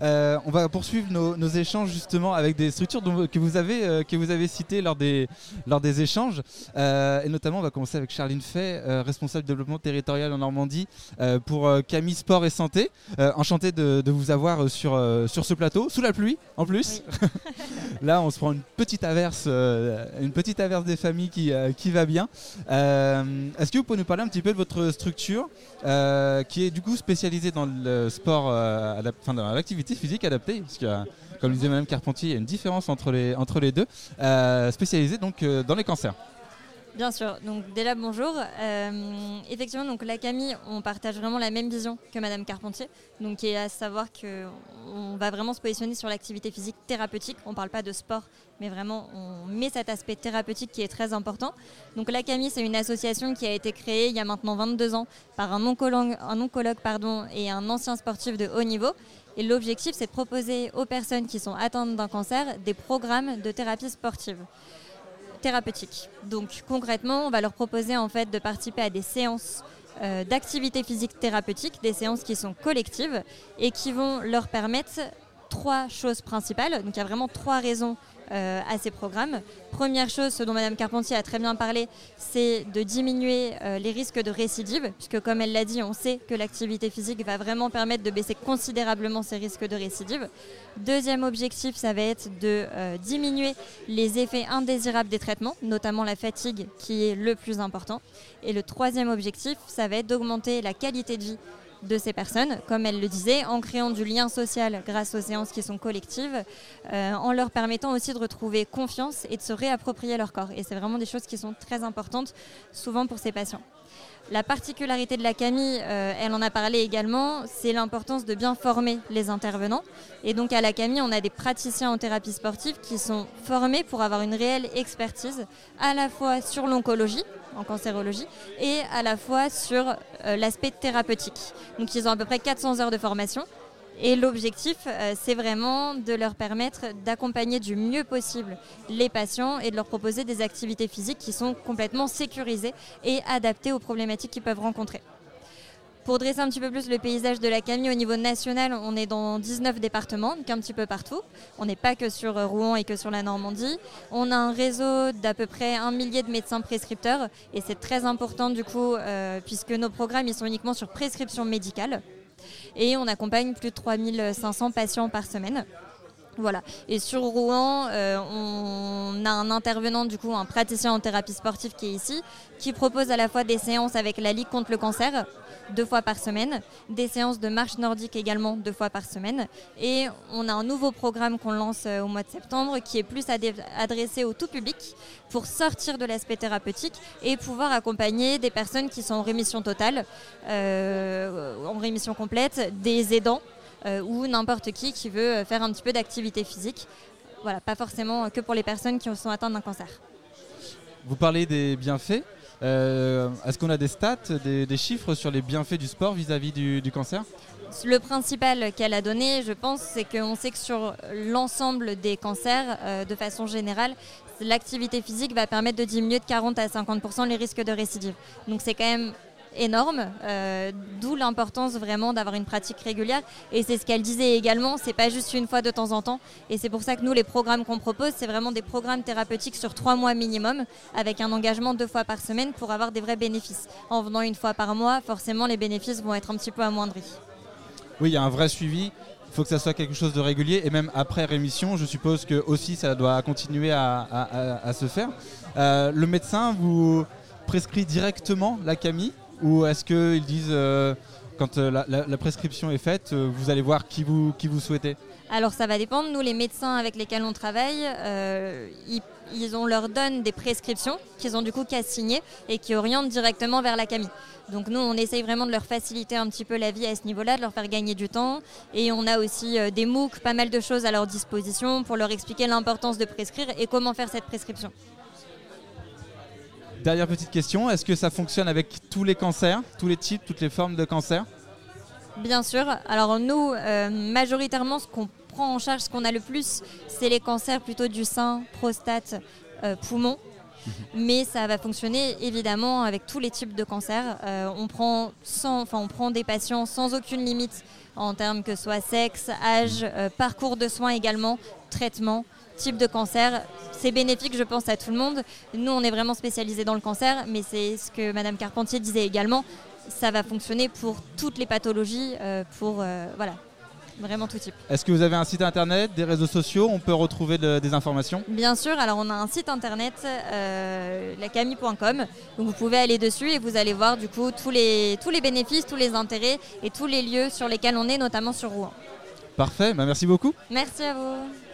Euh, on va poursuivre nos, échanges justement avec des structures que, vous avez, euh, que vous avez citées lors des, lors des échanges. et notamment, on va commencer avec Charline Fay, responsable de développement territorial en Normandie pour Camille Sport et Santé. enchanté de, vous avoir sur, sur ce plateau, sous la pluie en plus. Là, on se prend une petite averse, une petite averse des familles qui, qui va bien. Est-ce que vous pouvez nous parler un petit peu de votre structure qui est du coup spécialisée dans le sport, euh, enfin, dans physique adaptée, parce que, comme le disait Mme Carpentier, il y a une différence entre les, entre les deux, euh, spécialisée donc euh, dans les cancers. Bien sûr. Donc déjà bonjour. Euh, effectivement, donc la Camille, on partage vraiment la même vision que Madame Carpentier. Donc est à savoir que on va vraiment se positionner sur l'activité physique thérapeutique. On ne parle pas de sport, mais vraiment on met cet aspect thérapeutique qui est très important. Donc la Camille, c'est une association qui a été créée il y a maintenant 22 ans par un oncologue, un oncologue pardon, et un ancien sportif de haut niveau. Et l'objectif, c'est de proposer aux personnes qui sont atteintes d'un cancer des programmes de thérapie sportive thérapeutique. Donc concrètement, on va leur proposer en fait de participer à des séances euh, d'activité physique thérapeutique, des séances qui sont collectives et qui vont leur permettre trois choses principales. Donc il y a vraiment trois raisons euh, à ces programmes. Première chose, ce dont Mme Carpentier a très bien parlé, c'est de diminuer euh, les risques de récidive, puisque comme elle l'a dit, on sait que l'activité physique va vraiment permettre de baisser considérablement ces risques de récidive. Deuxième objectif, ça va être de euh, diminuer les effets indésirables des traitements, notamment la fatigue qui est le plus important. Et le troisième objectif, ça va être d'augmenter la qualité de vie de ces personnes, comme elle le disait, en créant du lien social grâce aux séances qui sont collectives, euh, en leur permettant aussi de retrouver confiance et de se réapproprier leur corps. Et c'est vraiment des choses qui sont très importantes, souvent pour ces patients. La particularité de la Camille, euh, elle en a parlé également, c'est l'importance de bien former les intervenants. Et donc à la Camille, on a des praticiens en thérapie sportive qui sont formés pour avoir une réelle expertise à la fois sur l'oncologie, en cancérologie, et à la fois sur euh, l'aspect thérapeutique. Donc ils ont à peu près 400 heures de formation. Et l'objectif, euh, c'est vraiment de leur permettre d'accompagner du mieux possible les patients et de leur proposer des activités physiques qui sont complètement sécurisées et adaptées aux problématiques qu'ils peuvent rencontrer. Pour dresser un petit peu plus le paysage de la Camille au niveau national, on est dans 19 départements, donc un petit peu partout. On n'est pas que sur Rouen et que sur la Normandie. On a un réseau d'à peu près un millier de médecins prescripteurs et c'est très important du coup euh, puisque nos programmes ils sont uniquement sur prescription médicale et on accompagne plus de 3500 patients par semaine. Voilà. Et sur Rouen, euh, on a un intervenant, du coup, un praticien en thérapie sportive qui est ici, qui propose à la fois des séances avec la Ligue contre le cancer, deux fois par semaine, des séances de marche nordique également deux fois par semaine. Et on a un nouveau programme qu'on lance euh, au mois de septembre qui est plus adressé au tout public pour sortir de l'aspect thérapeutique et pouvoir accompagner des personnes qui sont en rémission totale, euh, en rémission complète, des aidants ou n'importe qui qui veut faire un petit peu d'activité physique. Voilà, pas forcément que pour les personnes qui sont atteintes d'un cancer. Vous parlez des bienfaits. Euh, est-ce qu'on a des stats, des, chiffres sur les bienfaits du sport vis-à-vis du, cancer? Le principal qu'elle a donné, je pense, c'est qu'on sait que sur l'ensemble des cancers, euh, de façon générale, l'activité physique va permettre de diminuer de 40 à 50% les risques de récidive. Donc c'est quand même énorme, euh, d'où l'importance vraiment d'avoir une pratique régulière. Et c'est ce qu'elle disait également, c'est pas juste une fois de temps en temps. Et c'est pour ça que nous, les programmes qu'on propose, c'est vraiment des programmes thérapeutiques sur trois mois minimum, avec un engagement deux fois par semaine pour avoir des vrais bénéfices. En venant une fois par mois, forcément, les bénéfices vont être un petit peu amoindris. Oui, il y a un vrai suivi. Il faut que ça soit quelque chose de régulier et même après rémission, je suppose que aussi ça doit continuer à, se faire. Euh, le médecin vous prescrit directement la Camille? Ou est-ce qu'ils disent, euh, quand euh, la, prescription est faite, euh, vous allez voir qui vous, qui vous souhaitez Alors ça va dépendre. Nous, les médecins avec lesquels on travaille, ils, on leur donne des prescriptions qu'ils ont du coup qu'à signer et qui orientent directement vers la CAMI. Donc nous, on essaye vraiment de leur faciliter un petit peu la vie à ce niveau-là, de leur faire gagner du temps. Et on a aussi des MOOC, pas mal de choses à leur disposition pour leur expliquer l'importance de prescrire et comment faire cette prescription. Dernière petite question, est-ce que ça fonctionne avec tous les cancers, tous les types, toutes les formes de cancer? Bien sûr. Alors nous, euh, majoritairement, ce qu'on prend en charge, ce qu'on a le plus, c'est les cancers plutôt du sein, prostate, euh, poumon. Mais ça va fonctionner évidemment avec tous les types de cancers. Euh, on, prend sans, enfin, on prend des patients sans aucune limite en termes que ce soit sexe, âge, euh, parcours de soins également, traitement type de cancer. C'est bénéfique, je pense, à tout le monde. Nous, on est vraiment spécialisés dans le cancer, mais c'est ce que Madame Carpentier disait également. Ça va fonctionner pour toutes les pathologies, euh, pour voilà, vraiment tout type. Est-ce que vous avez un site internet, des réseaux sociaux On peut retrouver des informations? Bien sûr, alors on a un site internet, euh, lacami.com, donc vous pouvez aller dessus et vous allez voir du coup tous les, tous les bénéfices, tous les intérêts et tous les lieux sur lesquels on est, notamment sur Rouen. Parfait, bah, merci beaucoup. Merci à vous.